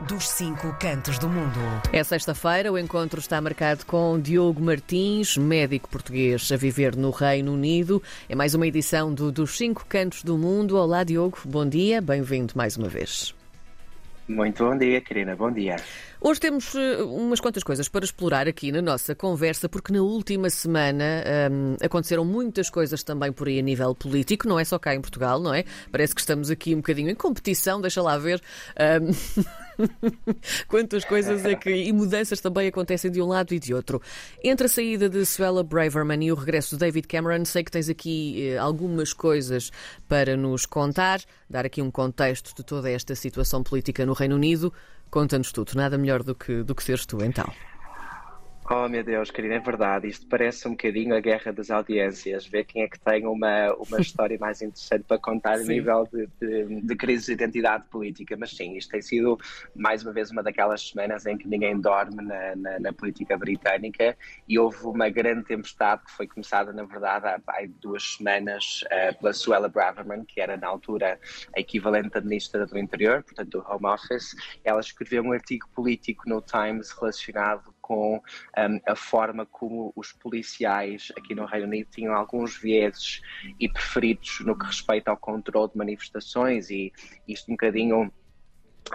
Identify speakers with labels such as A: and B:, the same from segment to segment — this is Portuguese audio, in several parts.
A: dos cinco cantos do mundo.
B: É sexta-feira, o encontro está marcado com Diogo Martins, médico português a viver no Reino Unido. É mais uma edição do Dos Cinco Cantos do Mundo. Olá, Diogo, bom dia, bem-vindo mais uma vez.
C: Muito bom dia, Karina, bom dia.
B: Hoje temos uh, umas quantas coisas para explorar aqui na nossa conversa, porque na última semana um, aconteceram muitas coisas também por aí a nível político, não é só cá em Portugal, não é? Parece que estamos aqui um bocadinho em competição, deixa lá ver. Um... Quantas coisas é que. e mudanças também acontecem de um lado e de outro. Entre a saída de Suella Braverman e o regresso de David Cameron, sei que tens aqui eh, algumas coisas para nos contar, dar aqui um contexto de toda esta situação política no Reino Unido. Conta-nos tudo, nada melhor do que, do que seres tu, então.
C: Oh meu Deus, querida, é verdade. Isto parece um bocadinho a guerra das audiências. Ver quem é que tem uma, uma história mais interessante para contar sim. a nível de, de, de, crise de identidade política. Mas sim, isto tem sido mais uma vez uma daquelas semanas em que ninguém dorme na, na, na política britânica e houve uma grande tempestade que foi começada, na verdade, há, há duas semanas uh, pela Suella Braverman, que era na altura a equivalente da Ministra do Interior, portanto do Home Office. Ela escreveu um artigo político no Times relacionado com um, a forma como os policiais aqui no Reino Unido tinham alguns vieses e preferidos no que respeita ao controle de manifestações e isto um bocadinho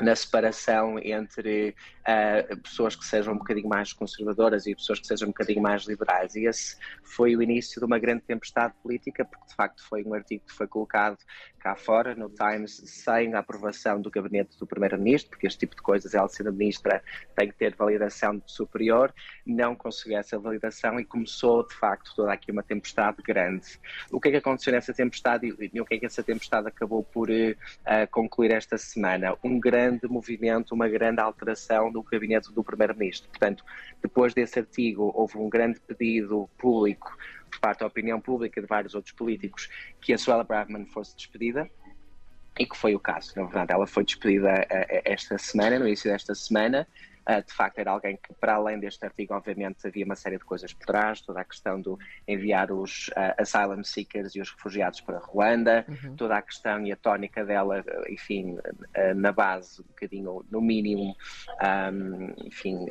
C: na separação entre uh, pessoas que sejam um bocadinho mais conservadoras e pessoas que sejam um bocadinho mais liberais. E esse foi o início de uma grande tempestade política, porque de facto foi um artigo que foi colocado cá fora, no Times, sem a aprovação do gabinete do Primeiro-Ministro, porque este tipo de coisas, ela sendo ministra, tem que ter validação superior, não conseguiu essa validação e começou de facto toda aqui uma tempestade grande. O que é que aconteceu nessa tempestade e o que é que essa tempestade acabou por uh, concluir esta semana? Um grande grande movimento, uma grande alteração do gabinete do Primeiro-Ministro. Portanto, depois desse artigo, houve um grande pedido público por parte da opinião pública de vários outros políticos que a Suella Braverman fosse despedida e que foi o caso. Na verdade, ela foi despedida eh, eh, esta semana, no início desta semana, de facto, era alguém que, para além deste artigo, obviamente, havia uma série de coisas por trás, toda a questão do enviar os uh, asylum seekers e os refugiados para Ruanda, uhum. toda a questão e a tónica dela, enfim, uh, na base, um bocadinho, no mínimo, um, enfim,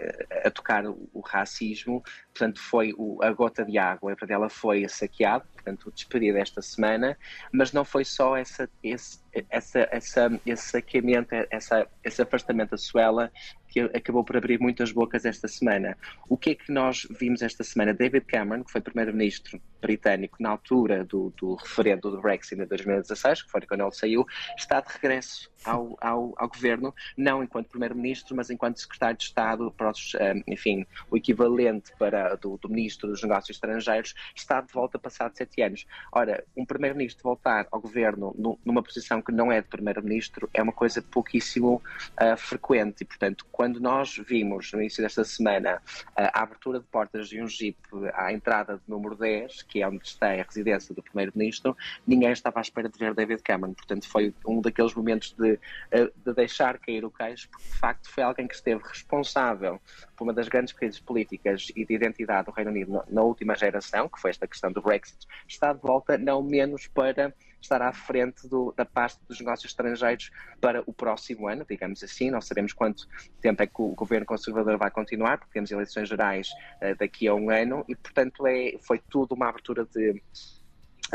C: a tocar o, o, racismo. Portanto, foi o, a gota de água, para ela foi saqueado, portanto, despedida esta semana, mas não foi só essa, esse, essa, essa, esse saqueamento, essa, esse afastamento da Suela que acabou por abrir muitas bocas esta semana. O que é que nós vimos esta semana? David Cameron, que foi primeiro-ministro britânico na altura do, do referendo do Brexit de 2016, que foi quando ele saiu, está de regresso ao, ao, ao governo, não enquanto primeiro-ministro, mas enquanto secretário de Estado para os, um, enfim, o equivalente para do, do, ministro dos Negócios Estrangeiros, está de volta passado sete anos. Ora, um primeiro-ministro voltar ao governo numa posição que não é de primeiro-ministro é uma coisa pouquíssimo uh, frequente e, portanto, quando nós vimos no início desta semana uh, a abertura de portas de um jeep à entrada de número 10, que é onde está a residência do Primeiro-Ministro, ninguém estava à espera de ver David Cameron. Portanto, foi um daqueles momentos de, eh, de deixar cair o queixo, porque de facto foi alguém que esteve responsável por uma das grandes crises políticas e de identidade do Reino Unido na última geração, que foi esta questão do Brexit, está de volta, não menos para estar à frente do, da pasta dos negócios estrangeiros para o próximo ano, digamos assim. Não sabemos quanto tempo é que o governo conservador vai continuar, porque temos eleições gerais uh, daqui a um ano e, portanto, é, foi tudo uma abertura de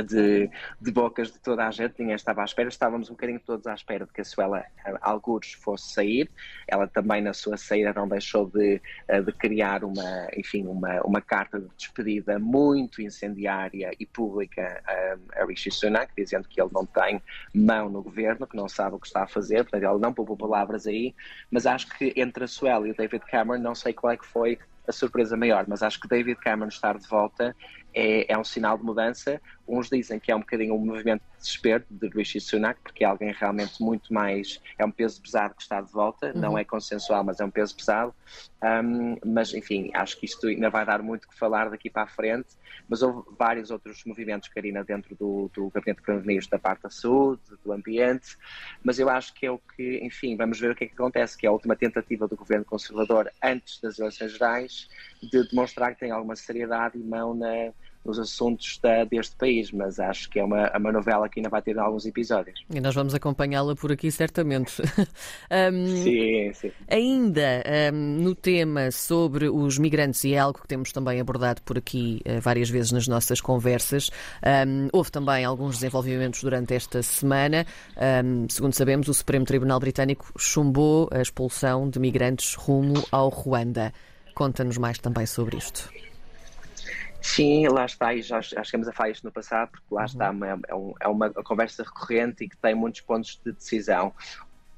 C: de, de, bocas de toda a gente, ninguém estava à espera, estávamos um bocadinho todos à espera de que a Suela Algures fosse sair, ela também na sua saída não deixou de, eh, de criar uma, enfim, uma, uma carta de despedida muito incendiária e pública a, a Rishi Sunak, dizendo que ele não tem mão no governo, que não sabe o que está a fazer, portanto ele não poupou palavras aí, mas acho que entre a Suela e o David Cameron, não sei qual é que foi a surpresa maior, mas acho que David Cameron estar de volta é, é um sinal de mudança. Uns dizem que é um bocadinho um movimento de desespero de Rishi Sunak, porque é alguém realmente muito mais. É um peso pesado que está de volta, uhum. não é consensual, mas é um peso pesado. Um, mas, enfim, acho que isto ainda vai dar muito que falar daqui para a frente. Mas houve vários outros movimentos, Karina, dentro do, do Gabinete de Primeiro-Ministro da parte da saúde, do ambiente. Mas eu acho que é o que, enfim, vamos ver o que é que acontece, que é a última tentativa do governo conservador antes das eleições gerais de demonstrar que tem alguma seriedade e mão na nos assuntos da, deste país, mas acho que é uma, uma novela que ainda vai ter alguns episódios.
B: E nós vamos acompanhá-la por aqui, certamente.
C: um, sim, sim.
B: Ainda um, no tema sobre os migrantes, e é algo que temos também abordado por aqui uh, várias vezes nas nossas conversas, um, houve também alguns desenvolvimentos durante esta semana. segundo sabemos, o Supremo Tribunal Britânico chumbou a expulsão de migrantes rumo ao Ruanda. Conta-nos mais também sobre isto.
C: Sim, lá está, e já, já chegamos a falar isto no passado, porque lá uhum. está, é, é, um, é uma conversa recorrente e que tem muitos pontos de decisão.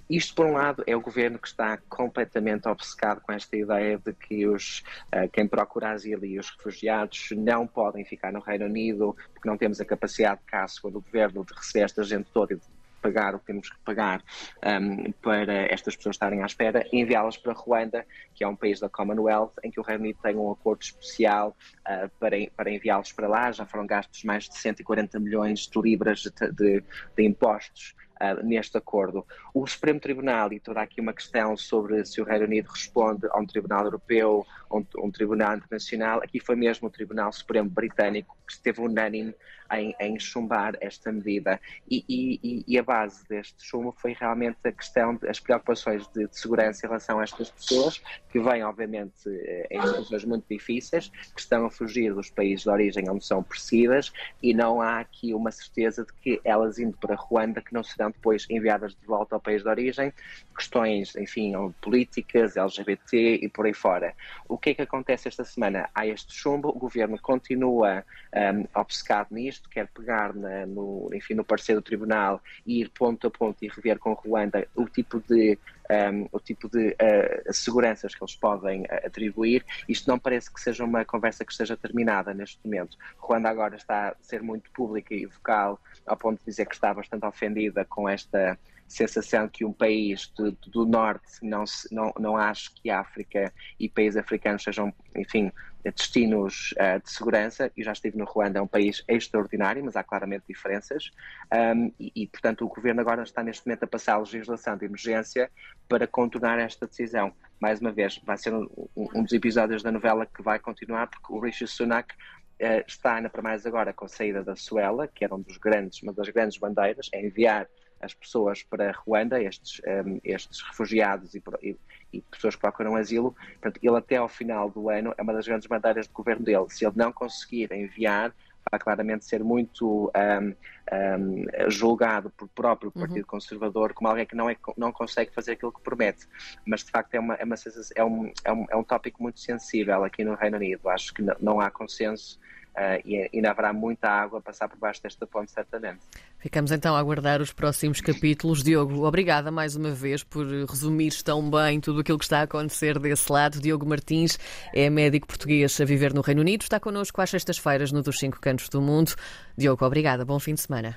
C: Isto, por um lado, é o governo que está completamente obcecado com esta ideia de que os, uh, quem procura asilo e os refugiados não podem ficar no Reino Unido, porque não temos a capacidade, caso segundo o governo, de receber esta gente toda e de pagar o que temos que pagar um, para estas pessoas estarem à espera enviá-las para Ruanda, que é um país da Commonwealth, em que o Reino Unido tem um acordo especial uh, para, para enviá-los para lá. Já foram gastos mais de 140 milhões de libras de, de, de impostos Uh, neste acordo. O Supremo Tribunal, e toda aqui uma questão sobre se o Reino Unido responde a um Tribunal Europeu um, um, Tribunal Internacional, aqui foi mesmo o Tribunal Supremo Britânico que esteve unânime em, em chumbar esta medida. E, e, e, a base deste chumbo foi realmente a questão das preocupações de, de, segurança em relação a estas pessoas, que vêm, obviamente, eh, em situações muito difíceis, que estão a fugir dos países de origem onde são perseguidas, e não há aqui uma certeza de que elas indo para Ruanda, que não serão depois enviadas de volta ao país de origem, questões, enfim, políticas, LGBT e por aí fora. Que é que acontece esta semana? Há este chumbo, o governo continua um, obcecado nisto, quer pegar na, no, enfim, no parecer do tribunal e ir ponto a ponto e rever com Ruanda o tipo de um, o tipo de uh, seguranças que eles podem uh, atribuir. Isto não parece que seja uma conversa que esteja terminada neste momento. Ruanda agora está a ser muito pública e vocal, ao ponto de dizer que está bastante ofendida com esta sensação que um país do, do norte não, não, não acha que a África e países africanos sejam, enfim, destinos uh, de segurança. Eu já estive no Ruanda, é um país extraordinário, mas há claramente diferenças. Um, e, e, portanto, o governo agora está neste momento a passar a legislação de emergência para contornar esta decisão. Mais uma vez, vai ser um, um dos episódios da novela que vai continuar, porque o Rishi Sunak uh, está, ainda para mais agora, com a saída da Suela, que era um dos grandes, uma das grandes bandeiras, é enviar as pessoas para Ruanda, estes, um, estes refugiados e, e, e, pessoas que procuram asilo. Portanto, ele até ao final do ano é uma das grandes bandeiras do governo dele. Se ele não conseguir enviar, vai claramente ser muito um, um, julgado por próprio uhum. Partido uhum. Conservador como alguém que não, é, não consegue fazer aquilo que promete. Mas, de facto, é, uma, é, uma, é, um, é, um, é um tópico muito sensível aqui no Reino Unido. Acho que não, não há consenso uh, e ainda haverá muita água a passar por baixo desta ponte, certamente.
B: Ficamos então a aguardar os próximos capítulos. Diogo, obrigada mais uma vez por resumir tão bem tudo aquilo que está a acontecer desse lado. Diogo Martins é médico português a viver no Reino Unido. Está connosco às sextas-feiras no Dos Cinco Cantos do Mundo. Diogo, obrigada. Bom fim de semana.